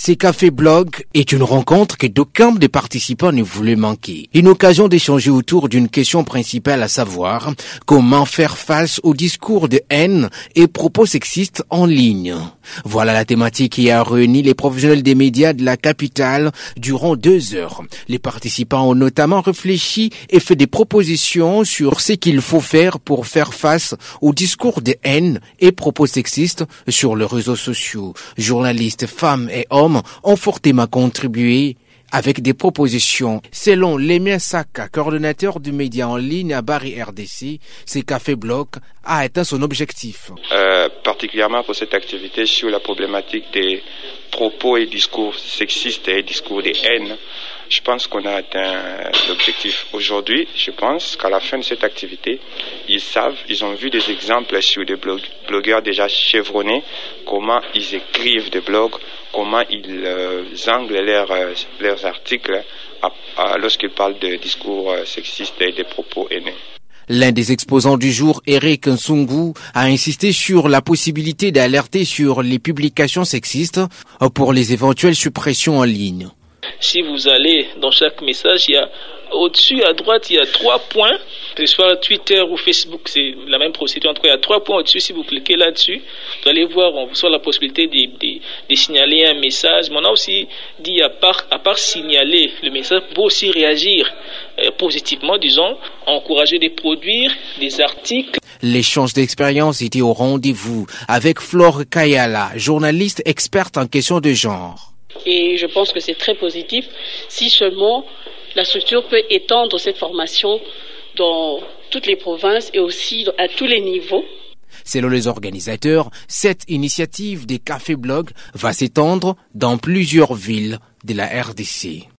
Ces cafés blog est une rencontre que d'aucun des participants ne voulaient manquer. Une occasion d'échanger autour d'une question principale à savoir comment faire face au discours de haine et propos sexistes en ligne. Voilà la thématique qui a réuni les professionnels des médias de la capitale durant deux heures. Les participants ont notamment réfléchi et fait des propositions sur ce qu'il faut faire pour faire face au discours de haine et propos sexistes sur les réseaux sociaux. Journalistes, femmes et hommes ont fortement contribué avec des propositions. Selon Lemia Saka, coordonnateur du média en ligne à Bari RDC, ces cafés blocs a atteint son objectif. Euh, particulièrement pour cette activité sur la problématique des propos et discours sexistes et discours de haine. Je pense qu'on a atteint l'objectif aujourd'hui. Je pense qu'à la fin de cette activité, ils savent, ils ont vu des exemples sur des blogueurs déjà chevronnés, comment ils écrivent des blogs, comment ils euh, anglent leurs, euh, articles lorsqu'ils parlent de discours euh, sexistes et des propos haineux. L'un des exposants du jour, Eric Nsungu, a insisté sur la possibilité d'alerter sur les publications sexistes pour les éventuelles suppressions en ligne. Si vous allez dans chaque message, il y a au-dessus à droite, il y a trois points. Que ce soit Twitter ou Facebook, c'est la même procédure. En tout cas, il y a trois points au-dessus. Si vous cliquez là-dessus, vous allez voir, on soit la possibilité de, signaler un message. Mais on a aussi dit, à part, à part signaler le message, pour aussi réagir euh, positivement, disons, encourager de produire des articles. L'échange d'expérience était au rendez-vous avec Flore Kayala, journaliste experte en questions de genre. Et je pense que c'est très positif si seulement la structure peut étendre cette formation dans toutes les provinces et aussi à tous les niveaux. Selon les organisateurs, cette initiative des cafés blogs va s'étendre dans plusieurs villes de la RDC.